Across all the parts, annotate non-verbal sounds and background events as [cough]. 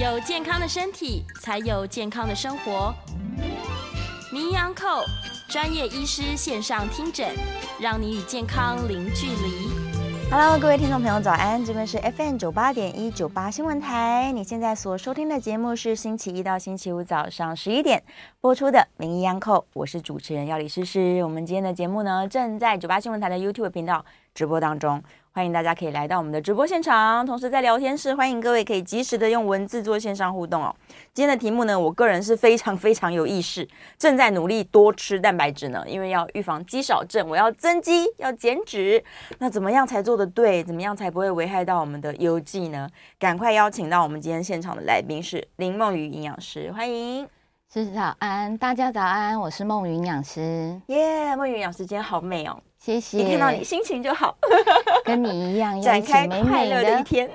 有健康的身体，才有健康的生活。名医扣专业医师线上听诊，让你与健康零距离。Hello，各位听众朋友，早安！这边是 FM 九八点一九八新闻台。你现在所收听的节目是星期一到星期五早上十一点播出的名医安扣，我是主持人药理诗诗。我们今天的节目呢，正在九八新闻台的 YouTube 频道直播当中。欢迎大家可以来到我们的直播现场，同时在聊天室欢迎各位可以及时的用文字做线上互动哦。今天的题目呢，我个人是非常非常有意识，正在努力多吃蛋白质呢，因为要预防肌少症，我要增肌，要减脂。那怎么样才做得对？怎么样才不会危害到我们的优绩呢？赶快邀请到我们今天现场的来宾是林梦雨营养师，欢迎。是早安，大家早安，我是梦云营养师。耶，梦云营养师今天好美哦。谢谢，一看到你心情就好，跟你一样 [laughs] 展开快乐的一天。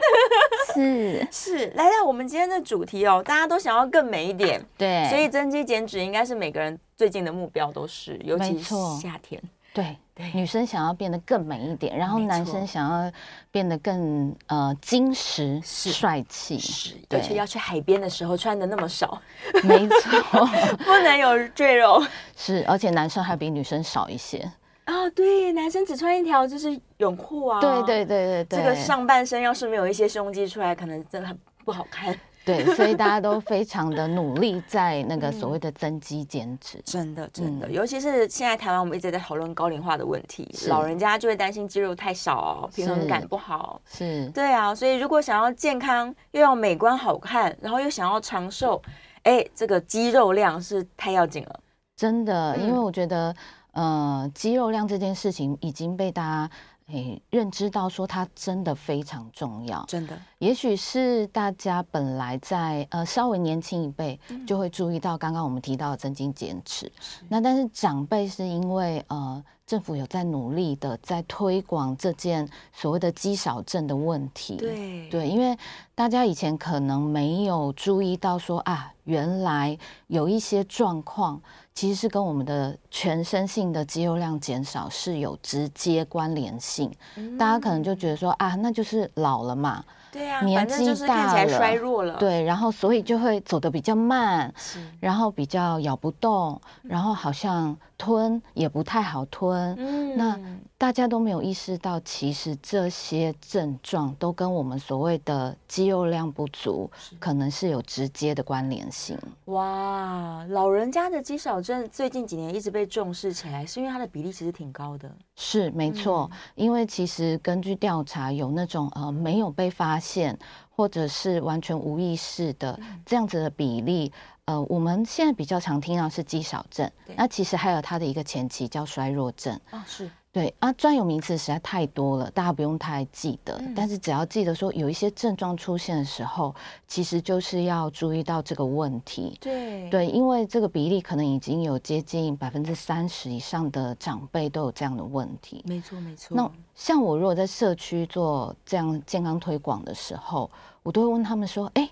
是。[laughs] 是，来到我们今天的主题哦，大家都想要更美一点，对，所以增肌减脂应该是每个人最近的目标，都是，尤其是夏天，对对，女生想要变得更美一点，然后男生想要变得更呃精实帅气，是，而且要去海边的时候穿的那么少，[laughs] 没错，[laughs] 不能有赘肉，是，而且男生还比女生少一些。啊、哦，对，男生只穿一条就是泳裤啊。对对对对对，这个上半身要是没有一些胸肌出来，可能真的很不好看。对，所以大家都非常的努力在那个所谓的增肌减脂。嗯、真的真的、嗯，尤其是现在台湾，我们一直在讨论高龄化的问题，老人家就会担心肌肉太少，平衡感不好。是，对啊，所以如果想要健康，又要美观好看，然后又想要长寿，哎，这个肌肉量是太要紧了。真的，因为我觉得。呃，肌肉量这件事情已经被大家诶认知到，说它真的非常重要。真的，也许是大家本来在呃稍微年轻一辈就会注意到，刚刚我们提到的增肌减脂。那但是长辈是因为呃政府有在努力的在推广这件所谓的肌少症的问题。对对，因为大家以前可能没有注意到说啊，原来有一些状况。其实是跟我们的全身性的肌肉量减少是有直接关联性，嗯，大家可能就觉得说啊，那就是老了嘛。对呀，年纪大了，衰弱了，对，然后所以就会走得比较慢，然后比较咬不动，然后好像吞也不太好吞。嗯，那大家都没有意识到，其实这些症状都跟我们所谓的肌肉量不足，可能是有直接的关联性。哇，老人家的肌少症最近几年一直被重视起来，是因为它的比例其实挺高的。是没错，嗯，因为其实根据调查，有那种呃没有被发现，或者是完全无意识的这样子的比例，呃，我们现在比较常听到是肌少症，那其实还有它的一个前期叫衰弱症。啊，是。对啊，专有名词实在太多了，大家不用太记得。嗯、但是只要记得说有一些症状出现的时候，其实就是要注意到这个问题。对对，因为这个比例可能已经有接近百分之三十以上的长辈都有这样的问题。没错没错。那像我如果在社区做这样健康推广的时候，我都会问他们说：“哎，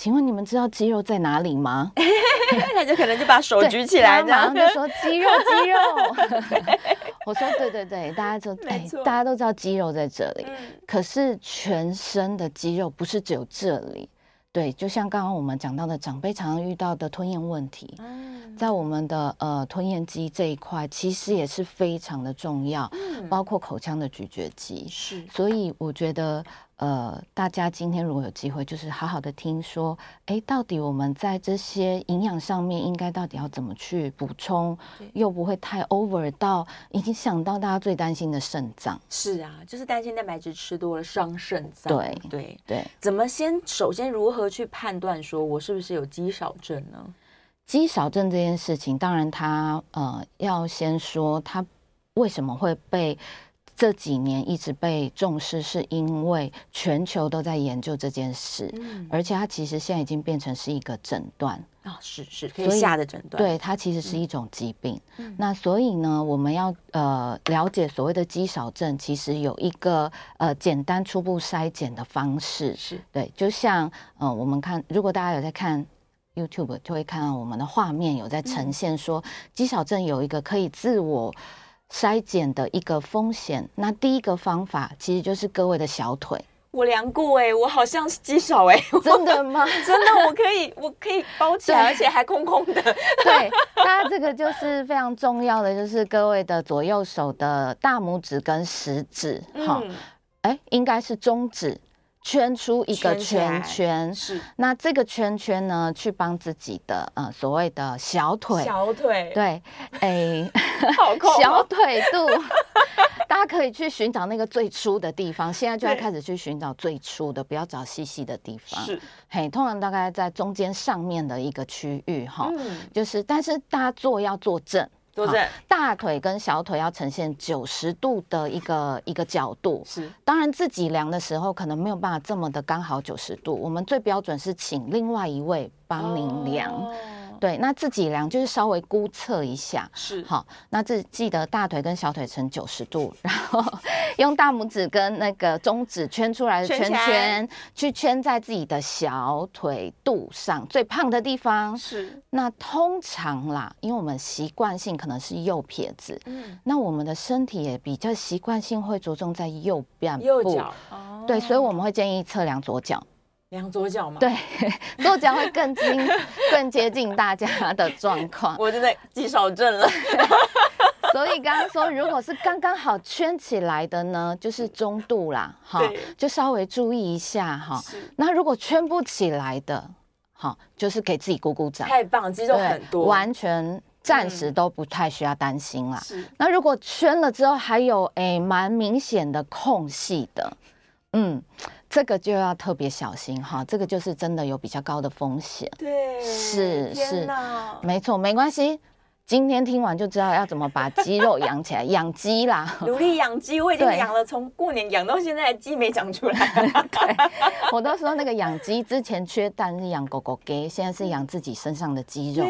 请问你们知道肌肉在哪里吗？” [laughs] 他就可能就把手举起来，然后就说肌肉肌肉。[laughs] 我说对对对，大家就哎，大家都知道肌肉在这里，可是全身的肌肉不是只有这里。对，就像刚刚我们讲到的，长辈常常遇到的吞咽问题，在我们的呃吞咽肌这一块，其实也是非常的重要，包括口腔的咀嚼肌。是，所以我觉得。呃，大家今天如果有机会，就是好好的听说，哎，到底我们在这些营养上面应该到底要怎么去补充，又不会太 over 到影响到大家最担心的肾脏。是啊，就是担心蛋白质吃多了伤肾脏。对对对，怎么先首先如何去判断说我是不是有肌少症呢？肌少症这件事情，当然它呃要先说它为什么会被。这几年一直被重视，是因为全球都在研究这件事，嗯、而且它其实现在已经变成是一个诊断啊，是是可以下的诊断，对，它其实是一种疾病。嗯、那所以呢，我们要呃了解所谓的肌少症，其实有一个呃简单初步筛检的方式，是对，就像呃我们看，如果大家有在看 YouTube，就会看到我们的画面有在呈现说，肌少症有一个可以自我。筛检的一个风险，那第一个方法其实就是各位的小腿我量过哎，我好像是肌少哎，[laughs] 真的吗？[laughs] 真的，我可以，我可以包起来，而且还空空的。对，大家这个就是非常重要的，就是各位的左右手的大拇指跟食指，哈、嗯，哎，应该是中指。圈出一个圈圈，是。那这个圈圈呢，去帮自己的呃所谓的小腿，小腿。对，哎，[laughs] 好空哦、小腿肚，[laughs] 大家可以去寻找那个最粗的地方。现在就要开始去寻找最粗的，不要找细细的地方。是，嘿，通常大概在中间上面的一个区域哈，嗯、就是但是大家坐要坐正。大腿跟小腿要呈现九十度的一个一个角度，是。当然自己量的时候可能没有办法这么的刚好九十度，我们最标准是请另外一位帮您量。哦对，那自己量就是稍微估测一下，是好。那自记得大腿跟小腿成九十度，然后 [laughs] 用大拇指跟那个中指圈出来的圈圈去圈在自己的小腿肚上最胖的地方。是。那通常啦，因为我们习惯性可能是右撇子，嗯，那我们的身体也比较习惯性会着重在右边，右脚。哦。对，所以我们会建议测量左脚。量左脚吗？对，[laughs] 左脚会更近，[laughs] 更接近大家的状况。[laughs] 我真的肌少症了。所以刚刚说，如果是刚刚好圈起来的呢，就是中度啦，哈，就稍微注意一下哈。那如果圈不起来的，好，就是给自己鼓鼓掌。太棒，肌肉很多，完全暂时都不太需要担心啦。是。那如果圈了之后还有哎蛮明显的空隙的，嗯。这个就要特别小心哈，这个就是真的有比较高的风险。对，是是，没错，没关系。今天听完就知道要怎么把肌肉养起来，养鸡啦，[laughs] 努力养鸡。我已经养了，从过年养到现在，鸡没长出来。[laughs] 对，我都说那个养鸡之前缺蛋是养狗狗给，现在是养自己身上的肌肉。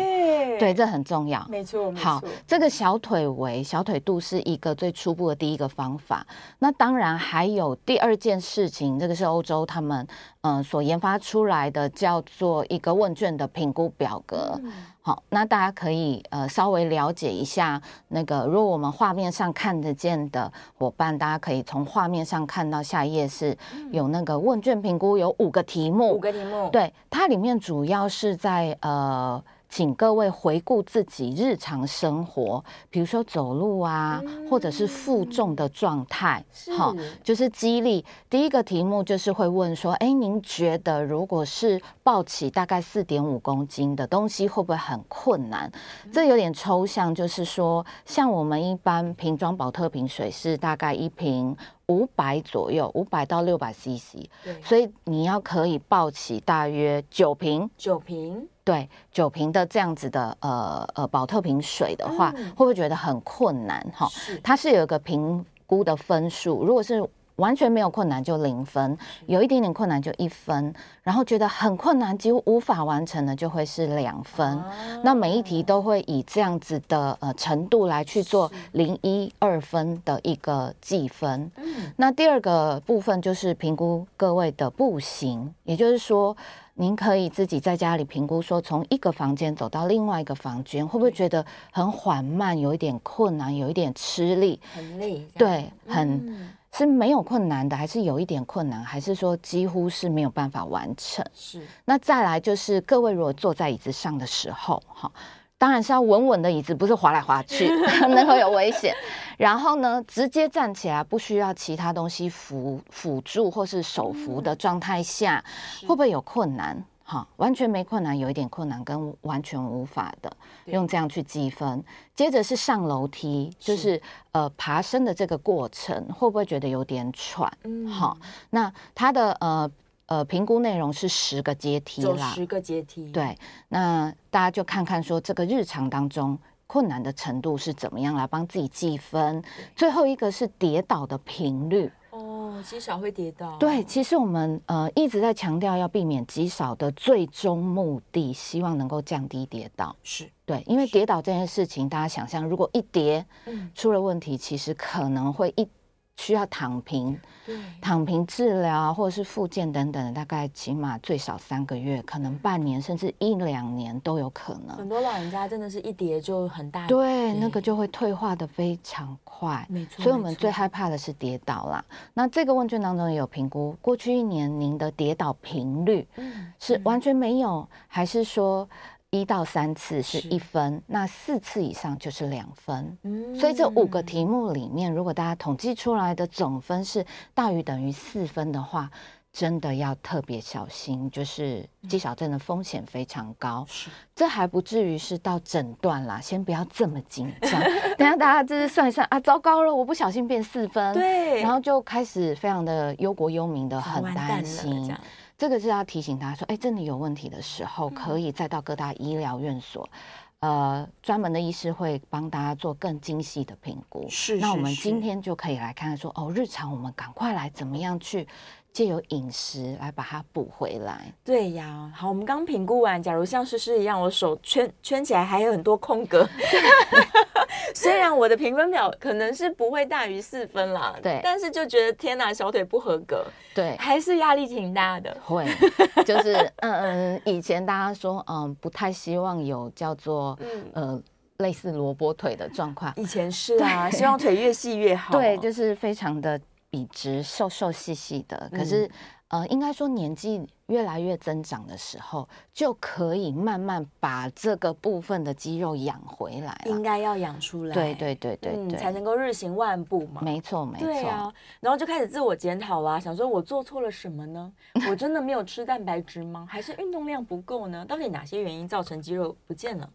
对，这很重要。没错，好，这个小腿围、小腿肚是一个最初步的第一个方法。那当然还有第二件事情，这个是欧洲他们嗯、呃、所研发出来的，叫做一个问卷的评估表格。嗯好，那大家可以呃稍微了解一下那个，如果我们画面上看得见的伙伴，大家可以从画面上看到下一页是有那个问卷评估，有五个题目，五个题目，对，它里面主要是在呃。请各位回顾自己日常生活，比如说走路啊，或者是负重的状态，好，就是激励。第一个题目就是会问说，哎，您觉得如果是抱起大概四点五公斤的东西，会不会很困难？这有点抽象，就是说，像我们一般瓶装宝特瓶水是大概一瓶五百左右，五百到六百 CC，所以你要可以抱起大约九瓶，九瓶。对，酒瓶的这样子的呃呃保特瓶水的话，嗯、会不会觉得很困难？哈，它是有一个评估的分数，如果是完全没有困难就零分，有一点点困难就一分，然后觉得很困难几乎无法完成的就会是两分。啊、那每一题都会以这样子的呃程度来去做零一二分的一个计分。嗯、那第二个部分就是评估各位的步行，也就是说。您可以自己在家里评估，说从一个房间走到另外一个房间，会不会觉得很缓慢，有一点困难，有一点吃力？很累。对，很、嗯、是没有困难的，还是有一点困难，还是说几乎是没有办法完成？是。那再来就是各位如果坐在椅子上的时候，哈。当然是要稳稳的椅子，不是滑来滑去，[laughs] 那会有危险。然后呢，直接站起来，不需要其他东西辅辅助或是手扶的状态下，会不会有困难？哈，完全没困难，有一点困难跟完全无法的，用这样去积分。接着是上楼梯，就是呃爬升的这个过程，会不会觉得有点喘？嗯，好，那它的呃。呃，评估内容是十个阶梯啦，十个阶梯。对，那大家就看看说这个日常当中困难的程度是怎么样，来帮自己计分。最后一个是跌倒的频率。哦，极少会跌倒。对，其实我们呃一直在强调要避免极少的最终目的，希望能够降低跌倒。是对，因为跌倒这件事情，大家想象如果一跌，嗯，出了问题，其实可能会一。需要躺平，对，躺平治疗或者是复健等等，大概起码最少三个月，可能半年甚至一两年都有可能。很多老人家真的是一跌就很大，对，那个就会退化的非常快，没错。所以我们最害怕的是跌倒啦。那这个问卷当中也有评估，过去一年您的跌倒频率是完全没有，还是说？一到三次是一分，那四次以上就是两分。嗯，所以这五个题目里面，如果大家统计出来的总分是大于等于四分的话，真的要特别小心，就是肌少症的风险非常高。是，这还不至于是到诊断啦，先不要这么紧张。等下大家就是算一算啊，糟糕了，我不小心变四分，对，然后就开始非常的忧国忧民的，很担心。这个是要提醒大家说，哎，真的有问题的时候，可以再到各大医疗院所，呃，专门的医师会帮大家做更精细的评估。是，那我们今天就可以来看看说，哦，日常我们赶快来怎么样去借由饮食来把它补回来。对呀，好，我们刚评估完，假如像诗诗一样，我手圈圈起来还有很多空格。[laughs] 虽然我的评分表可能是不会大于四分啦，对，但是就觉得天哪，小腿不合格，对，还是压力挺大的。会，就是 [laughs] 嗯嗯，以前大家说嗯，不太希望有叫做嗯呃类似萝卜腿的状况。以前是啊，希望腿越细越好。对，就是非常的笔直、瘦瘦细细的。可是。嗯呃，应该说年纪越来越增长的时候，就可以慢慢把这个部分的肌肉养回来。应该要养出来，对对对对，对、嗯，才能够日行万步嘛。没错没错。对啊，然后就开始自我检讨啦，想说我做错了什么呢？我真的没有吃蛋白质吗？还是运动量不够呢？到底哪些原因造成肌肉不见了？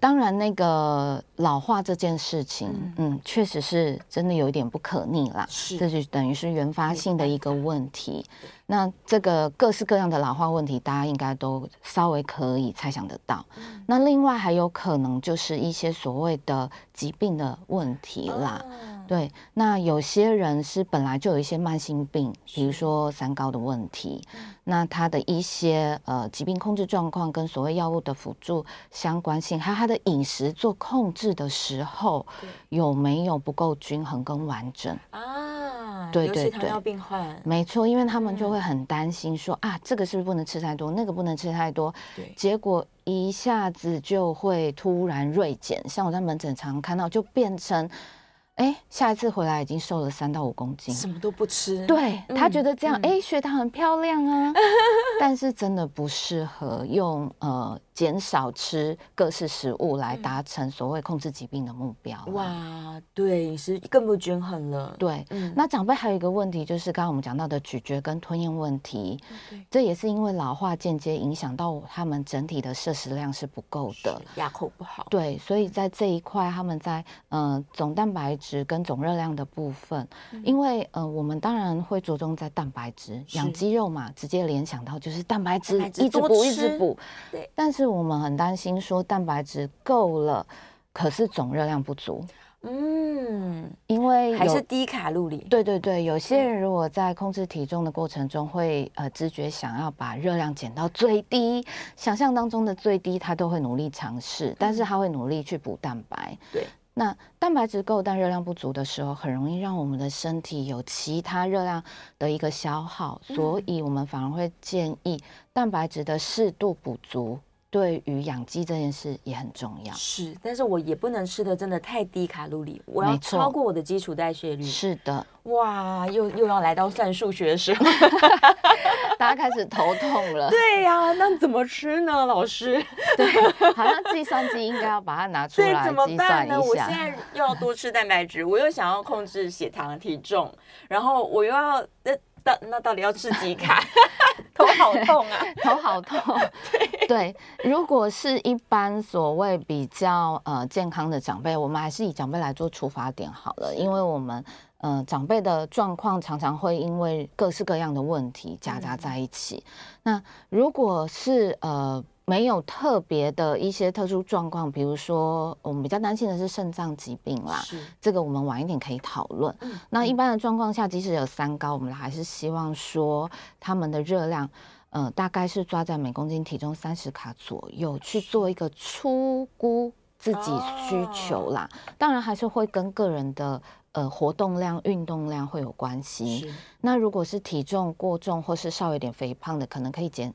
当然，那个老化这件事情，嗯，嗯，确实是真的有一点不可逆啦。是，这就等于是原发性的一个问题。那这个各式各样的老化问题，大家应该都稍微可以猜想得到。嗯、那另外还有可能就是一些所谓的疾病的问题啦。哦、对，那有些人是本来就有一些慢性病，比如说三高的问题。那他的一些呃疾病控制状况跟所谓药物的辅助相关性，还有他的饮食做控制的时候有没有不够均衡跟完整啊？对对对，糖尿病患没错，因为他们就会很担心说啊，这个是不是不能吃太多，那个不能吃太多，对，结果一下子就会突然锐减，像我在门诊常看到就变成。哎，下一次回来已经瘦了三到五公斤，什么都不吃。对，他觉得这样，哎、嗯，血糖很漂亮啊，[laughs] 但是真的不适合用呃。减少吃各式食物来达成所谓控制疾病的目标。哇，对，饮食更不均衡了。对，嗯、那长辈还有一个问题，就是刚刚我们讲到的咀嚼跟吞咽问题。对，这也是因为老化间接影响到他们整体的摄食量是不够的，牙口不好。对，所以在这一块，他们在呃总蛋白质跟总热量的部分，嗯、因为呃我们当然会着重在蛋白质，养肌肉嘛，直接联想到就是蛋白质一直补一直补。对，但是。我们很担心说蛋白质够了，可是总热量不足。嗯，因为还是低卡路里。对对对，有些人如果在控制体重的过程中会呃直觉想要把热量减到最低，想象当中的最低，他都会努力尝试，但是他会努力去补蛋白。对，那蛋白质够但热量不足的时候，很容易让我们的身体有其他热量的一个消耗，所以我们反而会建议蛋白质的适度补足。对于养鸡这件事也很重要，是，但是我也不能吃的真的太低卡路里，我要超过我的基础代谢率。是的，哇，又又要来到算数学的时候 [laughs] [laughs] 大家开始头痛了。对呀、啊，那怎么吃呢，老师？对，好像计算机应该要把它拿出来计算一下。怎么办呢？我现在又要多吃蛋白质，我又想要控制血糖、体重，然后我又要那到那到底要吃几卡？[laughs] 头好痛啊！[laughs] 头好痛。对，对，如果是一般所谓比较呃健康的长辈，我们还是以长辈来做出发点好了，因为我们呃长辈的状况常常会因为各式各样的问题夹杂在一起。嗯、那如果是呃。没有特别的一些特殊状况，比如说我们比较担心的是肾脏疾病啦，是这个我们晚一点可以讨论。嗯、那一般的状况下，即使有三高，我们还是希望说他们的热量，呃，大概是抓在每公斤体重三十卡左右去做一个初估自己需求啦。哦、当然还是会跟个人的。呃活动量、运动量会有关系。那如果是体重过重或是稍微有点肥胖的，可能可以减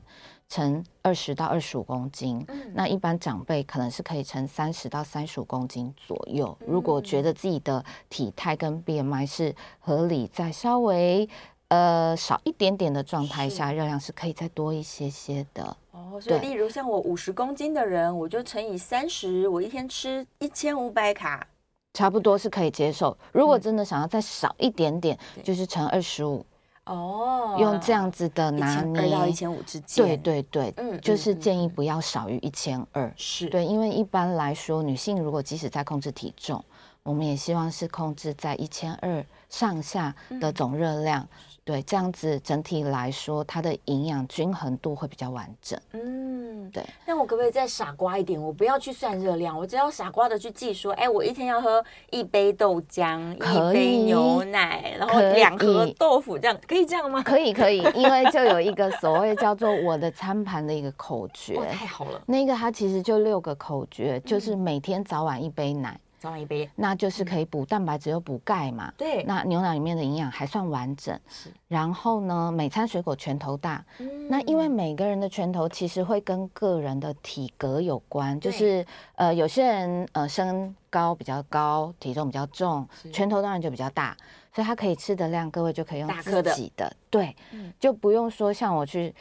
成二十到二十五公斤。嗯、那一般长辈可能是可以乘三十到三十五公斤左右。嗯、如果觉得自己的体态跟 BMI 是合理，在稍微。呃，少一点点的状态下，热量是可以再多一些些的。哦，所以例如像我五十公斤的人，我就乘以三十，我一天吃一千五百卡，差不多是可以接受。如果真的想要再少一点点，嗯、就是乘二十五。哦，用这样子的拿捏，二到一千五之间。对对对，嗯，就是建议不要少于一千二。是对，因为一般来说，女性如果即使在控制体重，我们也希望是控制在一千二上下的总热量。嗯对，这样子整体来说，它的营养均衡度会比较完整。嗯，对。那我可不可以再傻瓜一点？我不要去算热量，我只要傻瓜的去记说，哎，我一天要喝一杯豆浆，一杯牛奶，然后两盒豆腐，这样可以这样吗？可以，可以，[laughs] 因为就有一个所谓叫做我的餐盘的一个口诀。哦，太好了。那个它其实就六个口诀，就是每天早晚一杯奶。早晚一杯，那就是可以补蛋白质又补钙嘛。对，那牛奶里面的营养还算完整。是，然后呢，每餐水果拳头大。嗯，那因为每个人的拳头其实会跟个人的体格有关，就是呃，有些人呃身高比较高，体重比较重，拳头当然就比较大，所以他可以吃的量，各位就可以用自己的。对，就不用说像我去。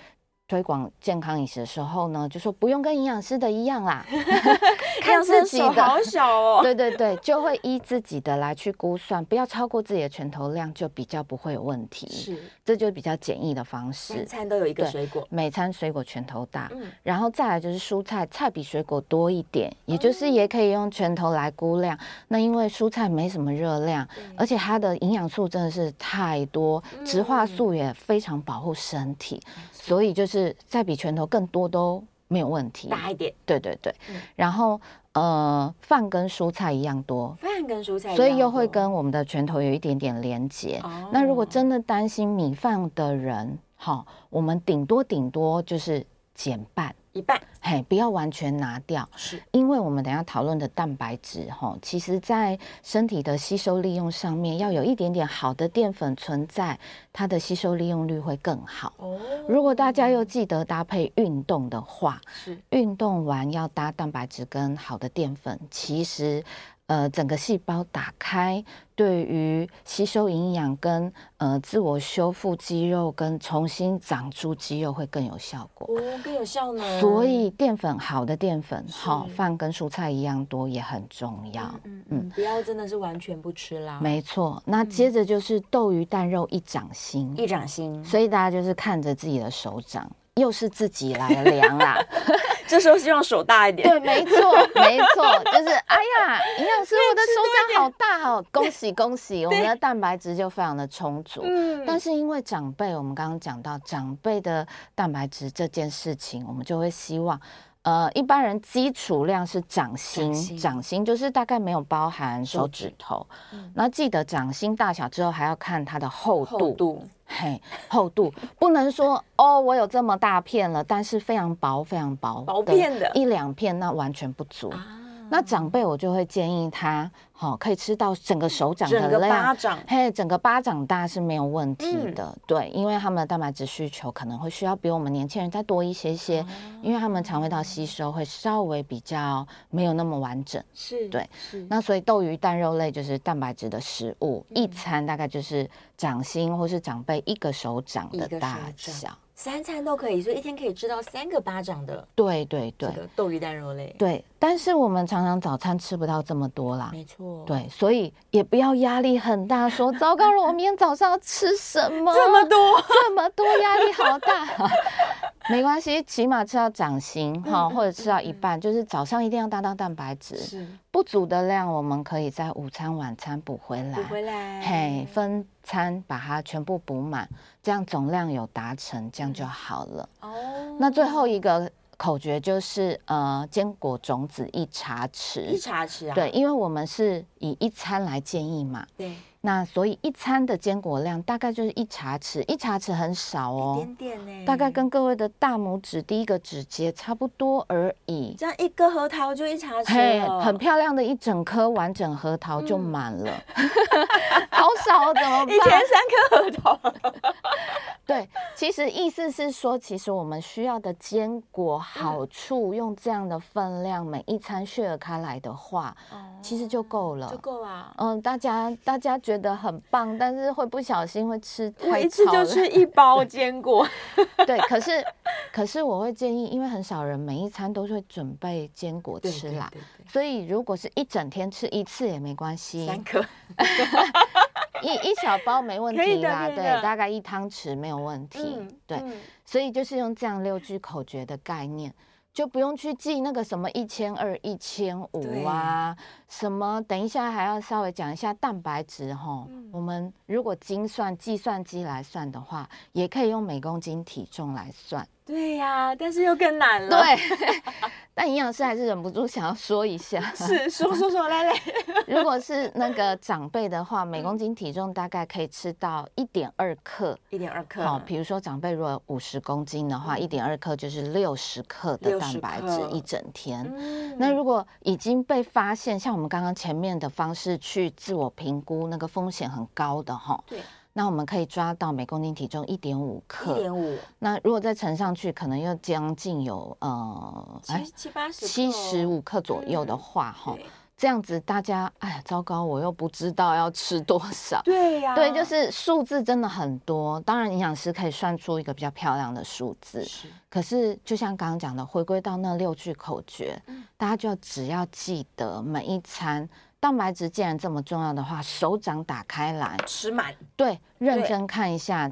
推广健康饮食的时候呢，就说不用跟营养师的一样啦，[laughs] 看自己的好小哦。对对对，就会依自己的来去估算，不要超过自己的拳头量，就比较不会有问题。是，这就是比较简易的方式。三餐都有一个水果，每餐水果拳头大，嗯，然后再来就是蔬菜，菜比水果多一点，也就是也可以用拳头来估量。嗯、那因为蔬菜没什么热量，而且它的营养素真的是太多，植化素也非常保护身体，嗯、所以就是。再比拳头更多都没有问题，大一点，对对对。嗯、然后呃，饭跟蔬菜一样多，饭跟蔬菜，所以又会跟我们的拳头有一点点连接。哦、那如果真的担心米饭的人，好，我们顶多顶多就是减半。一半，嘿，不要完全拿掉，是因为我们等下讨论的蛋白质，哈，其实在身体的吸收利用上面，要有一点点好的淀粉存在，它的吸收利用率会更好。哦，如果大家又记得搭配运动的话，是运动完要搭蛋白质跟好的淀粉，其实。呃，整个细胞打开，对于吸收营养跟呃自我修复肌肉跟重新长出肌肉会更有效果哦，更有效呢。所以淀粉好的淀粉，好是饭跟蔬菜一样多也很重要。嗯嗯，嗯，不要真的是完全不吃啦。没错，那接着就是豆鱼蛋肉一掌心，一掌心。所以大家就是看着自己的手掌。又是自己来量啦，[laughs] 这时候希望手大一点。对，没错，没错，就是哎呀，营养师，我的手掌好大哦，恭喜恭喜，我们的蛋白质就非常的充足。嗯，但是因为长辈，我们刚刚讲到长辈的蛋白质这件事情，我们就会希望。呃，一般人基础量是掌心，掌心，就是大概没有包含手指头。那、嗯、记得掌心大小之后，还要看它的厚度。厚度，嘿，厚度不能说哦，我有这么大片了，但是非常薄，非常薄，薄片的，一两片那完全不足。啊那长辈我就会建议他，好，可以吃到整个手掌的量，整个巴掌，嘿，整个巴掌大是没有问题的，对，因为他们的蛋白质需求可能会需要比我们年轻人再多一些些，因为他们肠胃道吸收会稍微比较没有那么完整，是对，是。那所以豆鱼蛋肉类就是蛋白质的食物，一餐大概就是掌心或是长辈一个手掌的大小。三餐都可以，所以一天可以吃到三个巴掌的。对对对，豆鱼蛋肉类。对，但是我们常常早餐吃不到这么多啦。没错。对，所以也不要压力很大，说糟糕了，我明天早上要吃什么？这么多，[laughs] 这么多，压力好大。[laughs] 没关系，起码吃到掌心哈，或者吃到一半，就是早上一定要搭到蛋白质。是。不足的量，我们可以在午餐、晚餐补回来。补回来。嘿，分餐把它全部补满。这样总量有达成，这样就好了。哦，那最后一个口诀就是呃，坚果种子一茶匙，一茶匙啊。对，因为我们是以一餐来建议嘛。对，那所以一餐的坚果量大概就是一茶匙，一茶匙很少哦，一点点呢，大概跟各位的大拇指第一个指节差不多而已。这样一个核桃就一茶匙了，很漂亮的一整颗完整核桃就满了，嗯、[laughs] 好少怎么办？一天三颗核桃。对，其实意思是说，其实我们需要的坚果好处，用这样的分量每一餐 share 开来的话，其实就够了，就够了。嗯，大家大家觉得很棒，但是会不小心会吃太一次就吃一包坚果。[laughs] 对，可是可是我会建议，因为很少人每一餐都会准备坚果吃啦，所以如果是一整天吃一次也没关系，三。颗。[laughs] 一一小包没问题啦，对，大概一汤匙没有问题，嗯、对，嗯、所以就是用这样六句口诀的概念，就不用去记那个什么一千二、一千五啊，对什么，等一下还要稍微讲一下蛋白质哈，嗯、我们如果精算计算机来算的话，也可以用每公斤体重来算。对呀、啊，但是又更难了。对，[laughs] [laughs] 但营养师还是忍不住想要说一下。是，说说说，来来。[laughs] 如果是那个长辈的话，每公斤体重大概可以吃到一点二克。一点二克。好，比如说长辈如果五十公斤的话，一点二克就是六十克的蛋白质一整天。嗯、那如果已经被发现，像我们刚刚前面的方式去自我评估，那个风险很高的哈。对。那我们可以抓到每公斤体重一点五克，一点五。那如果再乘上去，可能又将近有呃，七七八十七十五克左右的话，哈、嗯，这样子大家，哎呀，糟糕，我又不知道要吃多少。对呀、啊，对，就是数字真的很多。当然，营养师可以算出一个比较漂亮的数字。是。可是，就像刚刚讲的，回归到那六句口诀，嗯、大家就只要记得每一餐。蛋白质既然这么重要的话，手掌打开来吃满满，对，认真看一下。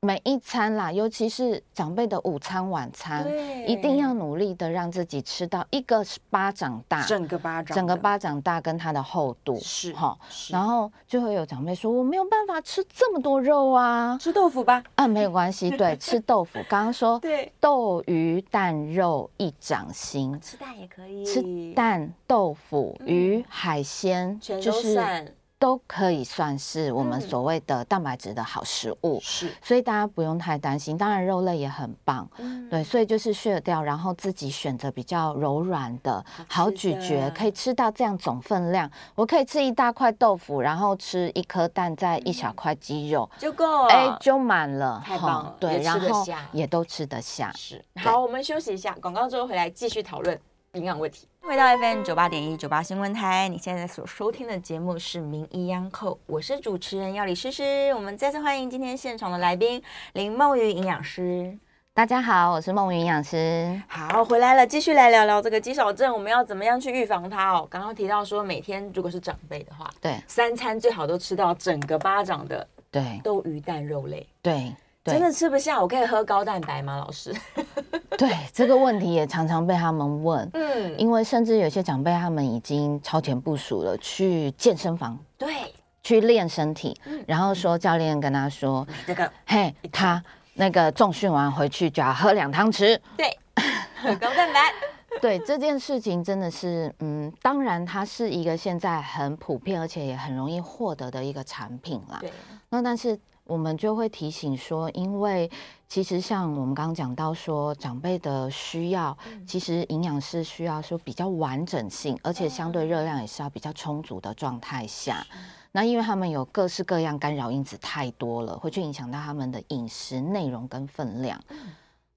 每一餐啦，尤其是长辈的午餐、晚餐，对一定要努力的让自己吃到一个巴掌大，整个巴掌，整个巴掌大跟它的厚度是哈。然后就会有长辈说：“我没有办法吃这么多肉啊，吃豆腐吧。”啊，没有关系，对，[laughs] 吃豆腐。刚刚说对，豆鱼蛋肉一掌心，吃蛋也可以，吃蛋、豆腐、鱼、海鲜，就是。都可以算是我们所谓的蛋白质的好食物，是，所以大家不用太担心。当然肉类也很棒，对，所以就是削掉，然后自己选择比较柔软的、好咀嚼，可以吃到这样总分量。我可以吃一大块豆腐，然后吃一颗蛋，再一小块鸡肉就够了，哎，就满了，太棒了，对，然后也都吃得下。是，好，我们休息一下，广告之后回来继续讨论营养问题。回到 FM 九八点一九八新闻台，你现在所收听的节目是《名医央叩》，我是主持人药理诗诗。我们再次欢迎今天现场的来宾林梦云营养师。大家好，我是梦云营养师。好，回来了，继续来聊聊这个肌少症，我们要怎么样去预防它哦？刚刚提到说，每天如果是长辈的话，对，三餐最好都吃到整个巴掌的，对，都鱼蛋肉类，对。真的吃不下，我可以喝高蛋白吗？老师，[laughs] 对这个问题也常常被他们问。嗯，因为甚至有些长辈他们已经超前部署了，去健身房，对，去练身体。嗯，然后说教练跟他说，这个嘿，他那个重训完回去就要喝两汤匙。对，高蛋白。[laughs] 对这件事情真的是，嗯，当然它是一个现在很普遍而且也很容易获得的一个产品啦。对，那但是。我们就会提醒说，因为其实像我们刚刚讲到说，长辈的需要，其实营养是需要说比较完整性，而且相对热量也是要比较充足的状态下。那因为他们有各式各样干扰因子太多了，会去影响到他们的饮食内容跟分量。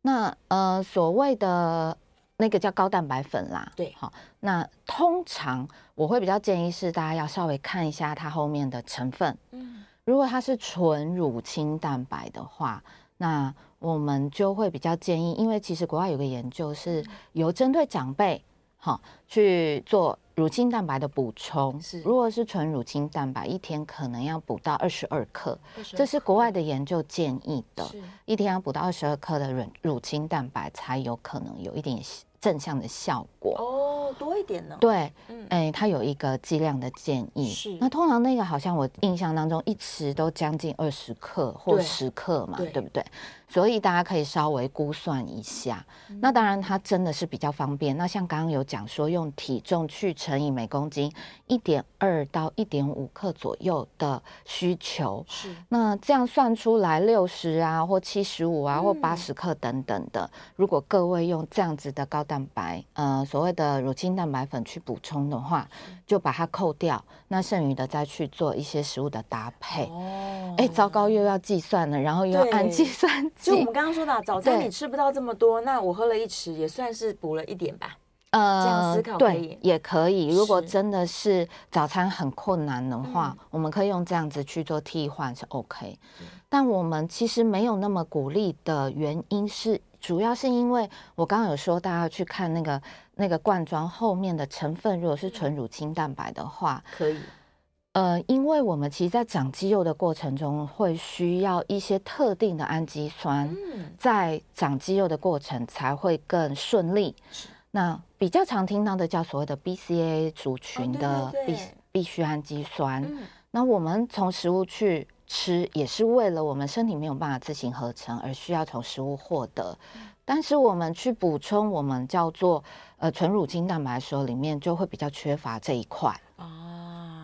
那呃，所谓的那个叫高蛋白粉啦，对，好，那通常我会比较建议是大家要稍微看一下它后面的成分。嗯。如果它是纯乳清蛋白的话，那我们就会比较建议，因为其实国外有个研究是有针对长辈，哈，去做乳清蛋白的补充。是，如果是纯乳清蛋白，一天可能要补到二十二克，这是国外的研究建议的，一天要补到二十二克的乳乳清蛋白才有可能有一点正向的效果。哦。多一点呢？对，嗯，哎，它有一个剂量的建议。是，那通常那个好像我印象当中一匙都将近二十克或十克嘛，对，对不对？所以大家可以稍微估算一下。嗯、那当然，它真的是比较方便。那像刚刚有讲说，用体重去乘以每公斤一点二到一点五克左右的需求，是那这样算出来六十啊，或七十五啊，或八十克等等的。嗯、如果各位用这样子的高蛋白，呃，所谓的乳清蛋白粉去补充的话，就把它扣掉，那剩余的再去做一些食物的搭配。哦，哎，糟糕，又要计算了，然后又要按计算。[laughs] 就我们刚刚说的，早餐你吃不到这么多，那我喝了一匙也算是补了一点吧。呃，这样思考可以，对，也可以。如果真的是早餐很困难的话，我们可以用这样子去做替换是 OK。但我们其实没有那么鼓励的原因是，主要是因为我刚刚有说，大家去看那个那个罐装后面的成分，如果是纯乳清蛋白的话，可以。呃，因为我们其实，在长肌肉的过程中，会需要一些特定的氨基酸，在长肌肉的过程才会更顺利。那比较常听到的叫所谓的 BCAA 族群的必必需氨基酸。那我们从食物去吃，也是为了我们身体没有办法自行合成，而需要从食物获得。但是我们去补充我们叫做呃纯乳清蛋白的时候，里面就会比较缺乏这一块。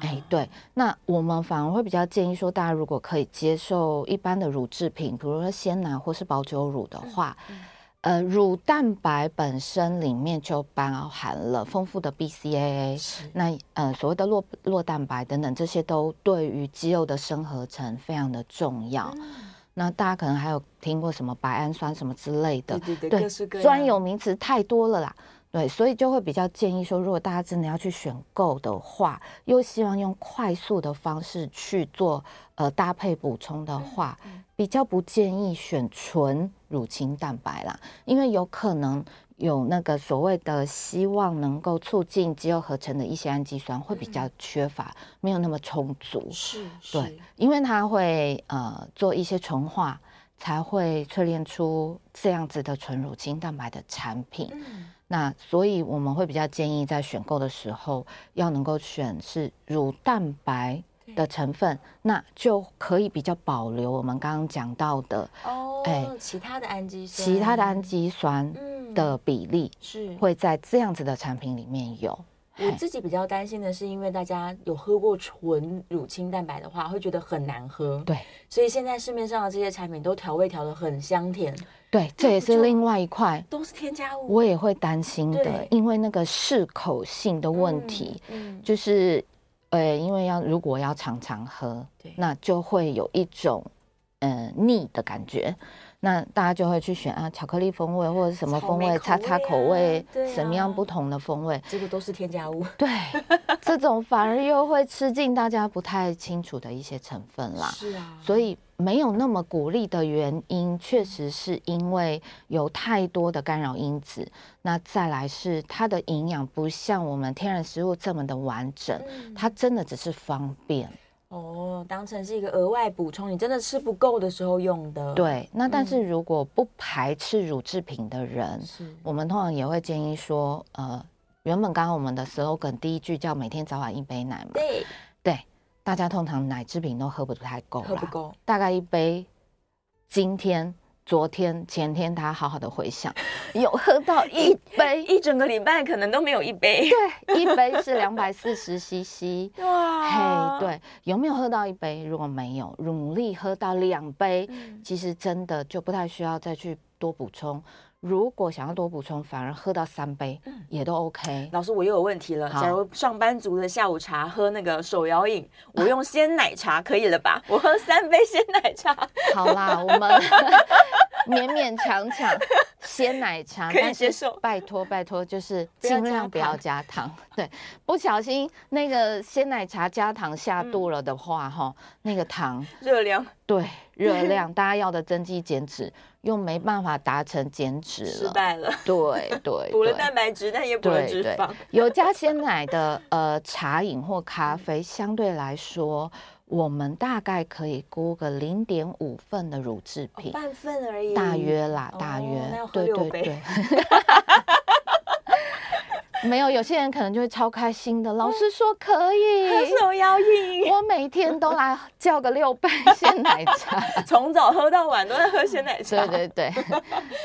哎，对，那我们反而会比较建议说，大家如果可以接受一般的乳制品，比如说鲜奶或是保酒乳的话，嗯嗯、呃，乳蛋白本身里面就包含了丰富的 BCAA，那呃所谓的酪酪蛋白等等，这些都对于肌肉的生合成非常的重要。嗯、那大家可能还有听过什么白氨酸什么之类的，对对对，专有名词太多了啦。对，所以就会比较建议说，如果大家真的要去选购的话，又希望用快速的方式去做呃搭配补充的话，比较不建议选纯乳清蛋白啦，因为有可能有那个所谓的希望能够促进肌肉合成的一些氨基酸会比较缺乏，没有那么充足。是，对，因为它会呃做一些纯化，才会淬炼出这样子的纯乳清蛋白的产品。那所以我们会比较建议在选购的时候要能够选是乳蛋白的成分，那就可以比较保留我们刚刚讲到的哦，哎，其他的氨基酸，其他的氨基酸的比例是会在这样子的产品里面有。我自己比较担心的是，因为大家有喝过纯乳清蛋白的话，会觉得很难喝。对，所以现在市面上的这些产品都调味调的很香甜。对，这也是另外一块，都是添加物，我也会担心的，因为那个适口性的问题，嗯嗯、就是，呃，因为要如果要常常喝，对那就会有一种，嗯、呃，腻的感觉。那大家就会去选啊，巧克力风味或者什么风味，叉叉口味，什么样不同的风味，这个都是添加物。对，[laughs] 这种反而又会吃进大家不太清楚的一些成分啦。是啊，所以没有那么鼓励的原因，确实是因为有太多的干扰因子。那再来是它的营养不像我们天然食物这么的完整，它真的只是方便。哦，当成是一个额外补充，你真的吃不够的时候用的。对，那但是如果不排斥乳制品的人，嗯、我们通常也会建议说，呃，原本刚刚我们的 slogan 第一句叫每天早晚一杯奶嘛，对，对，大家通常奶制品都喝不太够，喝不够，大概一杯，今天。昨天、前天，他好好的回想，有喝到一杯，[laughs] 一整个礼拜可能都没有一杯。对，一杯是两百四十 CC。[laughs] 哇，嘿，对，有没有喝到一杯？如果没有，努力喝到两杯，嗯、其实真的就不太需要再去多补充。如果想要多补充，反而喝到三杯也都 OK。老师，我又有问题了。假如上班族的下午茶喝那个手摇饮，[laughs] 我用鲜奶茶可以了吧？[laughs] 我喝三杯鲜奶茶。好啦，[laughs] 我们勉勉强强鲜奶茶可以接受。拜托拜托，就是尽量不要加糖。对，不小心那个鲜奶茶加糖下肚了的话，哈，那个糖热量对热量，大家要的增肌减脂。又没办法达成减脂了，失败了。对 [laughs] 对，补了蛋白质，但也补了脂肪。[laughs] 有加鲜奶的呃茶饮或咖啡，相对来说，我们大概可以估个零点五份的乳制品，半份而已，大约啦，大约。对对对。[laughs] 没有，有些人可能就会超开心的。老师说可以，喝手摇饮，我每天都来叫个六杯鲜奶茶，[laughs] 从早喝到晚都在喝鲜奶茶。[laughs] 对对对，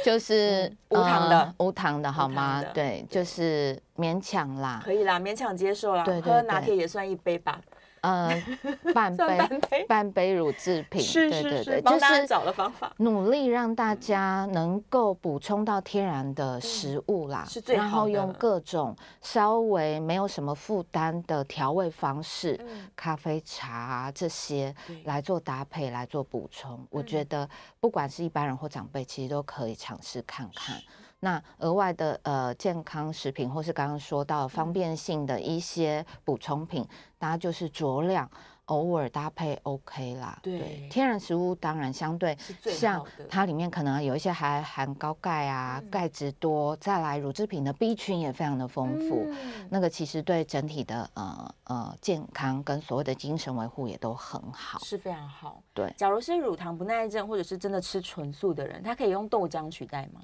就是、嗯、无糖的，呃、无糖的好吗？对，就是勉强啦，可以啦，勉强接受啦。对，对，对，喝拿铁也算一杯吧。呃，[laughs] 半杯半杯，乳制品，是是是，对对对，就是找了方法，努力让大家能够补充到天然的食物啦，是最好。然后用各种稍微没有什么负担的调味方式，嗯、咖啡、茶、啊、这些来做搭配，来做补充。我觉得不管是一般人或长辈，其实都可以尝试看看。那额外的呃健康食品，或是刚刚说到方便性的一些补充品，大家就是酌量，偶尔搭配 OK 啦。对，对，天然食物当然相对像它里面可能有一些还含高钙啊，钙质多，再来乳制品的 B 群也非常的丰富，嗯，那个其实对整体的呃呃健康跟所谓的精神维护也都很好，是非常好。对，假如是乳糖不耐症或者是真的吃纯素的人，他可以用豆浆取代吗？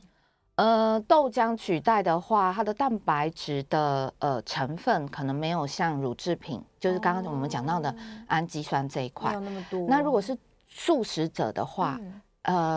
呃，豆浆取代的话，它的蛋白质的呃成分可能没有像乳制品，就是刚刚我们讲到的氨基酸这一块，没有那么多。那如果是素食者的话，嗯、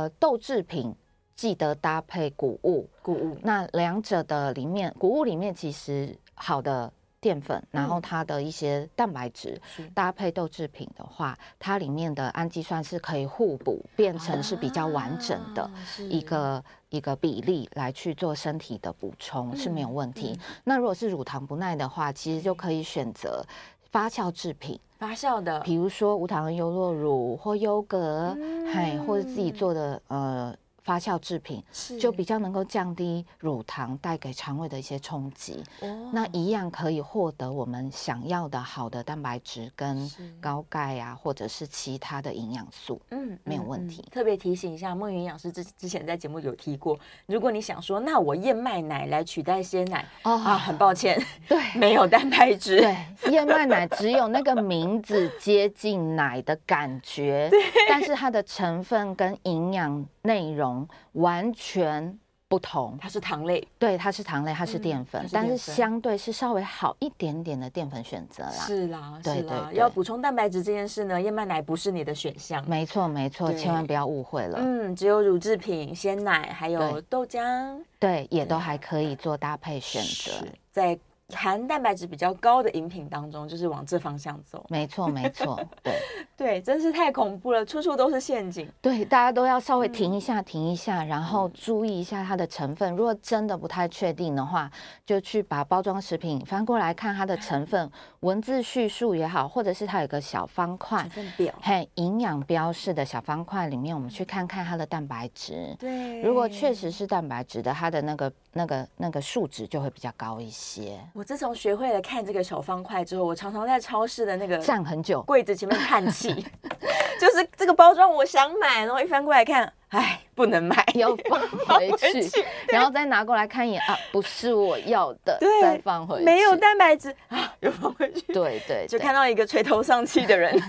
呃，豆制品记得搭配谷物，谷物。那两者的里面，谷物里面其实好的。淀粉，然后它的一些蛋白质、嗯、搭配豆制品的话，它里面的氨基酸是可以互补，变成是比较完整的一个、啊、一个比例来去做身体的补充、嗯、是没有问题、嗯。那如果是乳糖不耐的话，其实就可以选择发酵制品，发酵的，比如说无糖优酪乳或优格，嗨、嗯，或者自己做的呃。发酵制品就比较能够降低乳糖带给肠胃的一些冲击，哦，那一样可以获得我们想要的好的蛋白质跟高钙啊，或者是其他的营养素，嗯，没有问题。嗯。嗯、特别提醒一下，孟云营养师之之前在节目有提过，如果你想说，那我燕麦奶来取代鲜奶，哦。啊，很抱歉，[laughs] 对，[laughs] 没有蛋白质，对，燕麦奶只有那个名字接近奶的感觉，[laughs] 但是它的成分跟营养内容。完全不同，它是糖类，对，它是糖类，它是淀粉，嗯，但是相对是稍微好一点点的淀粉选择啦。是啦，对对，对，要补充蛋白质这件事呢，燕麦奶不是你的选项。没错没错，千万不要误会了。嗯，只有乳制品、鲜奶还有豆浆，对，也都还可以做搭配选择。在含蛋白质比较高的饮品当中，就是往这方向走。没错，没错，对 [laughs] 对，真是太恐怖了，处处都是陷阱。对，大家都要稍微停一下，嗯、停一下，然后注意一下它的成分。如果真的不太确定的话，就去把包装食品翻过来看它的成分，[laughs] 文字叙述也好，或者是它有个小方块，成分表，嘿，营养标示的小方块里面，我们去看看它的蛋白质。对，如果确实是蛋白质的，它的那个那个那个数值就会比较高一些。我自从学会了看这个小方块之后，我常常在超市的那个站很久，柜子前面叹气，[laughs] 就是这个包装我想买，然后一翻过来看，哎，不能买，[laughs] 要放回去，[laughs] 然后再拿过来看一眼啊，不是我要的，再放回去，没有蛋白质啊，又放回去，对对，对，就看到一个垂头丧气的人。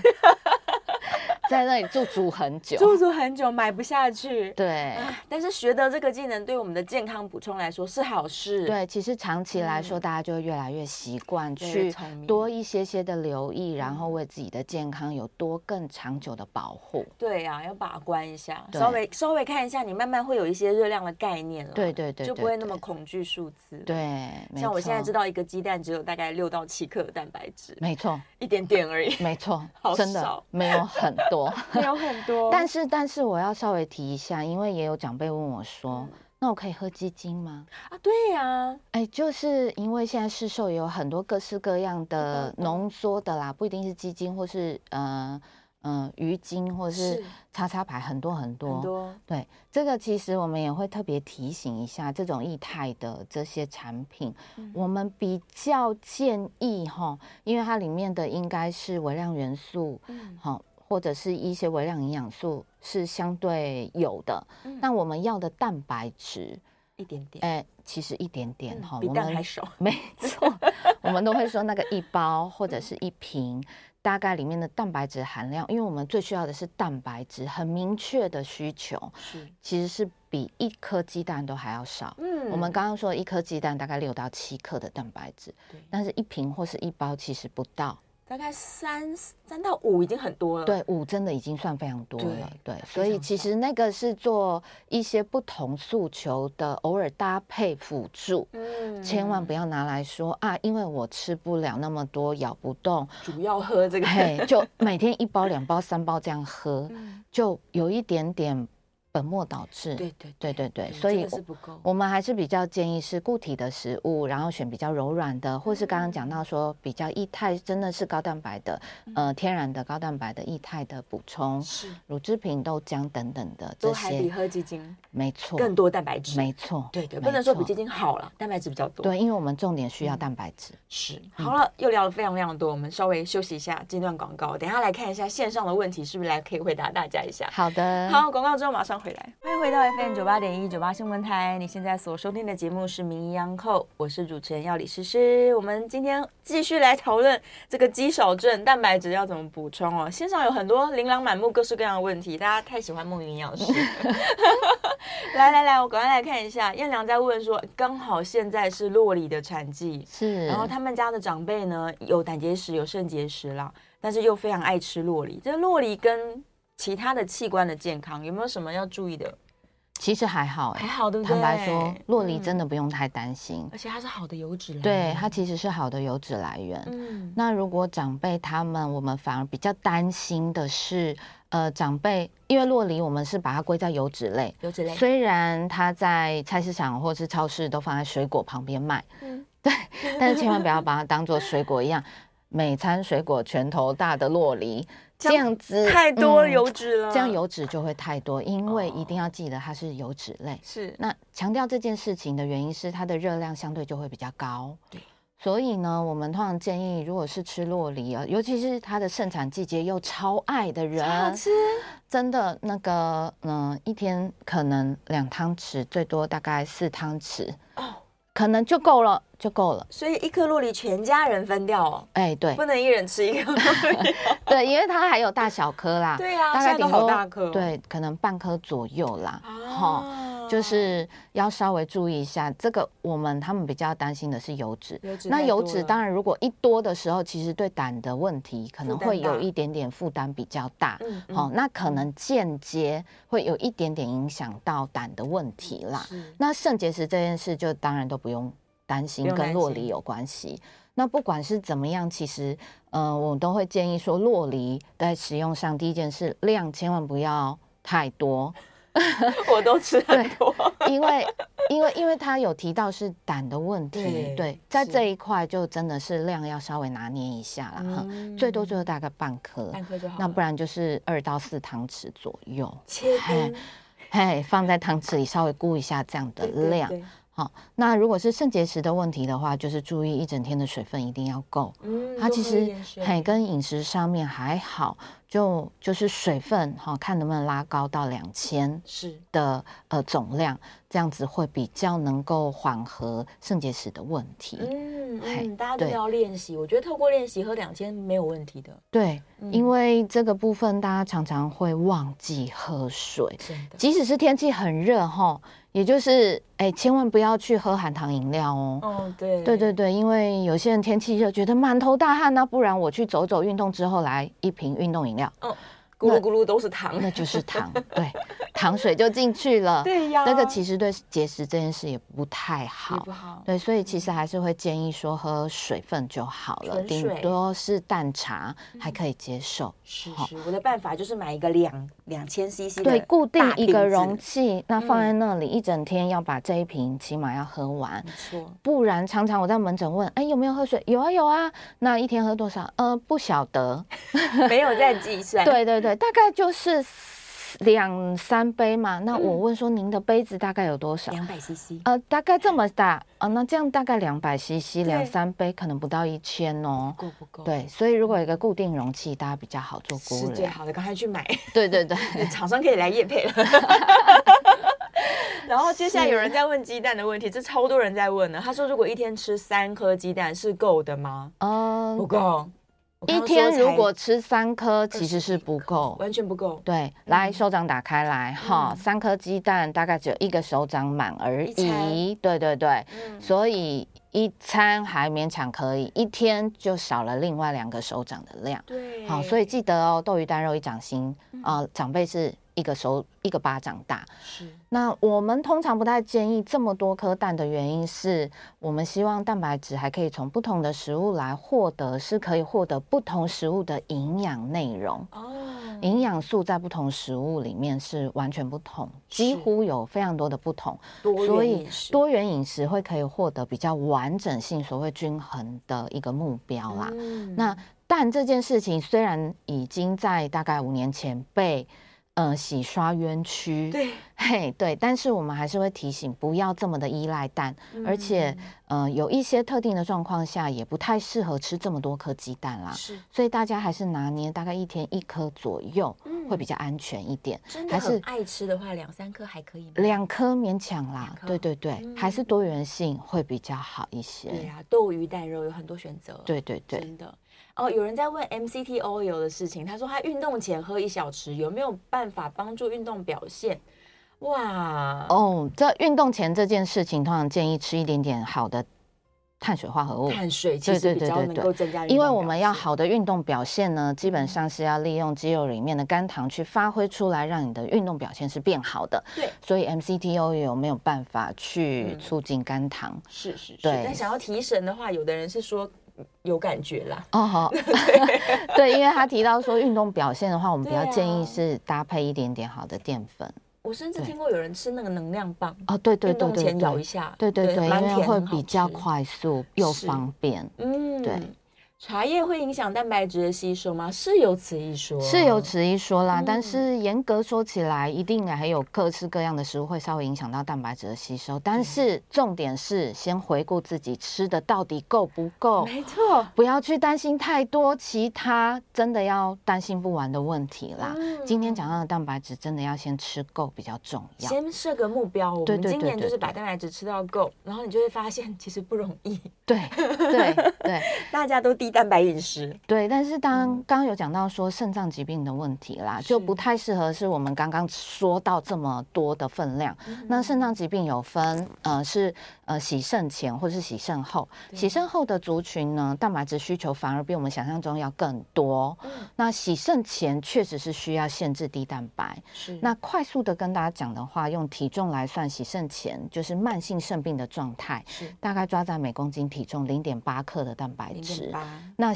在那里驻足很久，驻足很久买不下去。对，但是学得这个技能对我们的健康补充来说是好事。对，其实长期来说，大家就会越来越习惯去多一些些的留意，然后为自己的健康有多更长久的保护。对啊，要把关一下，稍微稍微看一下，你慢慢会有一些热量的概念了。对对对，就不会那么恐惧数字。对，像我现在知道一个鸡蛋只有大概六到七克的蛋白质，没错，一点点而已。没错，[laughs] 真的没有很多。[laughs] 没有很多，但是但是我要稍微提一下，因为也有长辈问我说，嗯、那我可以喝鸡精吗？啊，对呀、啊，哎，就是因为现在市售也有很多各式各样的浓缩的啦，不一定是鸡精，或是呃。嗯，鱼精或者是叉叉牌，很多很多。很多。对，这个其实我们也会特别提醒一下，这种液态的这些产品，嗯、我们比较建议哈，因为它里面的应该是微量元素，好、嗯，或者是一些微量营养素是相对有的。那、嗯、我们要的蛋白质一点点，哎，其实一点点哈、嗯，比蛋还少。[laughs] 没错，[laughs] 我们都会说那个一包或者是一瓶。大概里面的蛋白质含量，因为我们最需要的是蛋白质，很明确的需求，是其实是比一颗鸡蛋都还要少。嗯，我们刚刚说一颗鸡蛋大概六到七克的蛋白质，对，但是一瓶或是一包其实不到。大概三三到五已经很多了，对，五真的已经算非常多了，对，对，所以其实那个是做一些不同诉求的偶尔搭配辅助，嗯，千万不要拿来说啊，因为我吃不了那么多，咬不动，主要喝这个，嘿，就每天一包、两包、三包这样喝，嗯，就有一点点。本末倒置，对对对对对，所以我们还是比较建议是固体的食物，然后选比较柔软的，或是刚刚讲到说比较液态，真的是高蛋白的，呃，天然的高蛋白的液态的补充，是乳制品、豆浆等等的这些，都还比喝鸡精没错，更多蛋白质，没错，对对，不能说比鸡精好了，蛋白质比较多，对，因为我们重点需要蛋白质。是，好了，又聊了非常非常多，我们稍微休息一下，这段广告，等下来看一下线上的问题，是不是来可以回答大家一下？好的，好，广告之后马上回来，欢迎回到。FM 九八点一九八新闻台，你现在所收听的节目是《名医央叩》，我是主持人药理诗诗。我们今天继续来讨论这个肌少症蛋白质要怎么补充哦。线上有很多琳琅满目、各式各样的问题，大家太喜欢梦云营养师。[laughs] 来来来，我赶快来看一下。燕良在问说，刚好现在是洛梨的产季，是，然后他们家的长辈呢有胆结石、有肾结石啦，但是又非常爱吃洛梨。这洛梨跟其他的器官的健康有没有什么要注意的？其实还好，还好，对不对？坦白说，洛梨真的不用太担心，嗯，而且它是好的油脂来源。对，它其实是好的油脂来源。嗯，那如果长辈他们，我们反而比较担心的是，呃，长辈因为洛梨我们是把它归在油脂类，油脂类。虽然它在菜市场或是超市都放在水果旁边卖，嗯，[laughs] 对，但是千万不要把它当做水果一样，每餐水果拳头大的洛梨。这样子太多油脂了，嗯，这样油脂就会太多，因为一定要记得它是油脂类。是，哦，那强调这件事情的原因是它的热量相对就会比较高。对，所以呢，我们通常建议，如果是吃洛梨啊，尤其是它的盛产季节又超爱的人，好吃，真的那个嗯，一天可能两汤匙，最多大概四汤匙。哦可能就够了，就够了。所以一颗洛梨全家人分掉哦。哎，对，不能一人吃一颗。[laughs] 对，因为它还有大小颗啦。对啊，大概都好大颗。对，可能半颗左右啦。好。就是要稍微注意一下，这个我们他们比较担心的是油脂。油脂那油脂当然，如果一多的时候，其实对胆的问题可能会有一点点负担比较大。好、嗯哦，那可能间接会有一点点影响到胆的问题啦。嗯、那肾结石这件事就当然都不用担心，跟洛梨有关系。那不管是怎么样，其实呃，我都会建议说，洛梨在使用上，第一件事量千万不要太多。[laughs] 我都吃很多，因为因为因为他有提到是胆的问题，对，对，在这一块就真的是量要稍微拿捏一下啦哈，嗯、最多就是大概半颗，半颗就好，那不然就是二到四汤匙左右，[laughs] 切嘿，嘿，放在汤匙里稍微估一下这样的量。好，那如果是肾结石的问题的话，就是注意一整天的水分一定要够。嗯，它其实嘿跟饮食上面还好，就就是水分哈，看能不能拉高到两千是的呃总量，这样子会比较能够缓和肾结石的问题。嗯嗯，大家都要练习，我觉得透过练习喝两千没有问题的。对，嗯、因为这个部分大家常常会忘记喝水，即使是天气很热哈。也就是，哎、欸，千万不要去喝含糖饮料哦。哦，对，对对对，因为有些人天气热，觉得满头大汗，那不然我去走走，运动之后来一瓶运动饮料。哦咕噜咕噜都是糖，那就是糖，对，糖水就进去了。对呀，那个其实对结石这件事也不太好，不好。对，所以其实还是会建议说喝水分就好了，顶多是淡茶还可以接受。是是，我的办法就是买一个两两千 CC 的，对，固定一个容器，那放在那里一整天要把这一瓶起码要喝完。没错，不然常常我在门诊问，哎，有没有喝水？有啊有啊，那一天喝多少？呃，不晓得，没有再计算。对对对。大概就是两三杯嘛。那我问说，您的杯子大概有多少？两百 CC。呃，大概这么大啊、呃。那这样大概两百 CC，两三杯可能不到一千哦。够不够？对，所以如果有一个固定容器，大家比较好做估量。是最好的，赶快去买。对 [laughs] 对对，[laughs] 厂商可以来业配了。[laughs] 然后接下来有人在问鸡蛋的问题，这超多人在问呢。他说，如果一天吃三颗鸡蛋是够的吗？嗯，不够。一天如果吃三颗，其实是不够，完全不够。对，来手掌打开来哈，三颗鸡蛋大概只有一个手掌满而已。对对对，所以一餐还勉强可以，一天就少了另外两个手掌的量。对，好，所以记得哦，豆鱼蛋肉一掌心啊，长辈是。一个手一个巴掌大，是。那我们通常不太建议这么多颗蛋的原因是，我们希望蛋白质还可以从不同的食物来获得，是可以获得不同食物的营养内容。哦。营养素在不同食物里面是完全不同，几乎有非常多的不同。所以多元饮食会可以获得比较完整性、所谓均衡的一个目标啦。嗯。那但这件事情虽然已经在大概五年前被呃，洗刷冤屈，对，嘿，对，但是我们还是会提醒，不要这么的依赖蛋，嗯、而且，呃，有一些特定的状况下，也不太适合吃这么多颗鸡蛋啦。是，所以大家还是拿捏大概一天一颗左右，嗯、会比较安全一点。真的很爱吃的话，两三颗还可以吗？两颗勉强啦，对对对，嗯、还是多元性会比较好一些。对呀、啊，豆鱼蛋肉有很多选择。对对对，真的。哦，有人在问 MCT oil 的事情，他说他运动前喝一小匙，有没有办法帮助运动表现？哇，哦，这运动前这件事情，通常建议吃一点点好的碳水化合物。碳水其实比较能够增加。因为我们要好的运动表现呢，基本上是要利用肌肉里面的肝糖去发挥出来，让你的运动表现是变好的。对，所以 MCT oil 有没有办法去促进肝糖？嗯、是是是。对，但想要提神的话，有的人是说。有感觉啦。哦，好，[laughs] 对，因为他提到说运动表现的话，我们比较建议是搭配一点点好的淀粉。我甚至听过有人吃那个能量棒哦，对对对对，前咬一下，对对对，因为会比较快速又方便，嗯，对。茶叶会影响蛋白质的吸收吗？是有此一说，是有此一说啦。嗯、但是严格说起来，一定还有各式各样的食物会稍微影响到蛋白质的吸收。但是重点是先回顾自己吃的到底够不够，没错，不要去担心太多其他真的要担心不完的问题啦。嗯、今天讲到的蛋白质，真的要先吃够比较重要。先设个目标，我们今年就是把蛋白质吃到够，然后你就会发现其实不容易。对对对，[laughs] 大家都低蛋白饮食。对，但是当刚刚有讲到说肾脏疾病的问题啦，就不太适合是我们刚刚说到这么多的分量。那肾脏疾病有分，呃，是呃洗肾前或是洗肾后。洗肾后的族群呢，蛋白质需求反而比我们想象中要更多。那洗肾前确实是需要限制低蛋白。是。那快速的跟大家讲的话，用体重来算，洗肾前就是慢性肾病的状态，是大概抓在每公斤。体重零点八克的蛋白质，那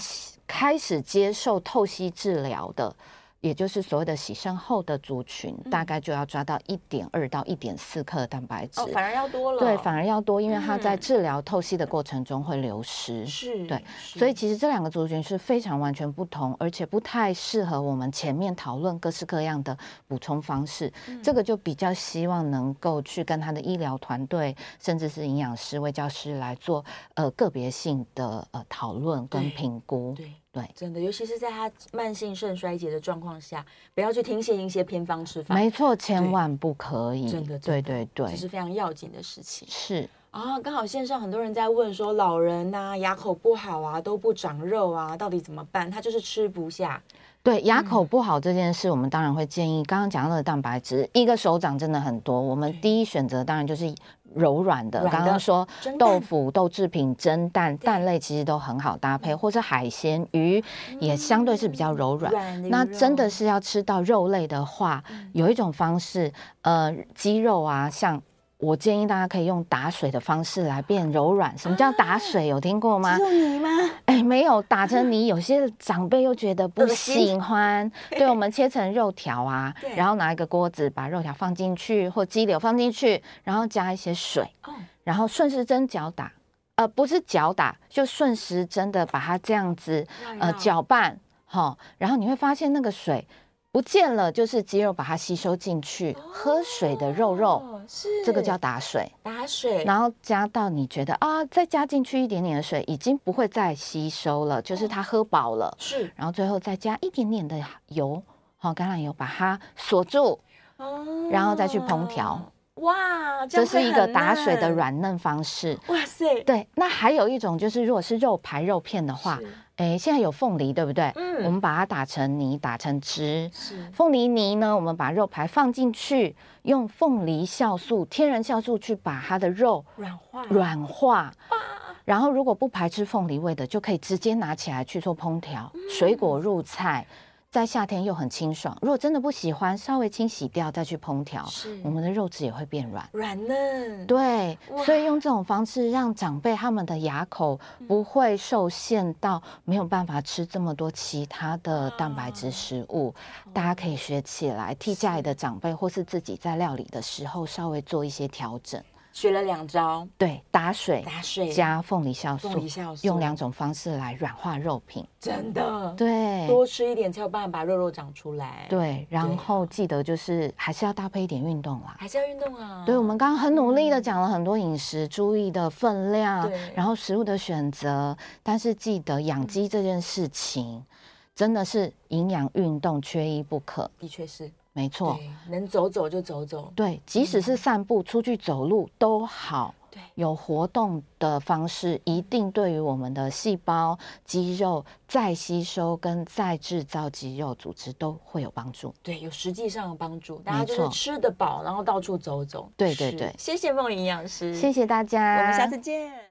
开始接受透析治疗的。也就是所谓的洗肾后的族群，大概就要抓到一点二到一点四克的蛋白质，哦，反而要多了。对，反而要多，因为它在治疗透析的过程中会流失。是，对，所以其实这两个族群是非常完全不同，而且不太适合我们前面讨论各式各样的补充方式。这个就比较希望能够去跟他的医疗团队，甚至是营养师、卫教师来做呃个别性的呃讨论跟评估。对。对，真的，尤其是在他慢性肾衰竭的状况下，不要去听信一些偏方吃法。没错，千万不可以。真的，对对对，这是非常要紧的事情。是啊，刚好线上很多人在问说，老人呐、啊，牙口不好啊，都不长肉啊，到底怎么办？他就是吃不下。对，牙口不好这件事，我们当然会建议，刚刚讲到的蛋白质，一个手掌真的很多，我们第一选择当然就是。柔软的，刚刚说豆腐、豆制品、蒸蛋、蛋类其实都很好搭配，或是海鲜、鱼也相对是比较柔软。那真的是要吃到肉类的话，有一种方式，呃，鸡肉啊，像。我建议大家可以用打水的方式来变柔软。什么叫打水？有听过吗？是泥吗？哎，没有打成泥，有些长辈又觉得不喜欢。[laughs] 对，我们切成肉条啊，然后拿一个锅子，把肉条放进去，或鸡柳放进去，然后加一些水，然后顺时针搅打，呃，不是搅打，就顺时针的把它这样子呃搅拌，好，然后你会发现那个水。不见了，就是肌肉把它吸收进去。哦、喝水的肉肉，是这个叫打水。打水，然后加到你觉得啊，再加进去一点点的水，已经不会再吸收了，就是它喝饱了。是，然后最后再加一点点的油，好橄榄油，把它锁住，哦、然后再去烹调。哇，这，这是一个打水的软嫩方式。哇塞，对。那还有一种就是，如果是肉排肉片的话。哎，现在有凤梨，对不对？嗯，我们把它打成泥，打成汁。是凤梨泥呢，我们把肉排放进去，用凤梨酵素、天然酵素去把它的肉软化，软化。然后，如果不排斥凤梨味的，就可以直接拿起来去做烹调，水果入菜。在夏天又很清爽，如果真的不喜欢，稍微清洗掉再去烹调，我们的肉质也会变软软嫩。对，所以用这种方式让长辈他们的牙口不会受限到没有办法吃这么多其他的蛋白质食物，啊、大家可以学起来，替家里的长辈或是自己在料理的时候稍微做一些调整。学了两招，对，打水，打水加凤梨酵素，凤梨酵素。用两种方式来软化肉品，真的，对，多吃一点才有办法把肉肉长出来。对，然后记得就是还是要搭配一点运动啦，还是要运动啊。对，我们刚刚很努力的讲了很多饮食注意的分量，然后食物的选择，但是记得养鸡这件事情真的是营养运动缺一不可，的确是。没错，能走走就走走。对，即使是散步、出去走路都好。对，有活动的方式，一定对于我们的细胞、肌肉再吸收跟再制造肌肉组织都会有帮助。对，有实际上的帮助。大家就是吃得饱，然后到处走走。对对对，谢谢凤梨营养师，谢谢大家，我们下次见。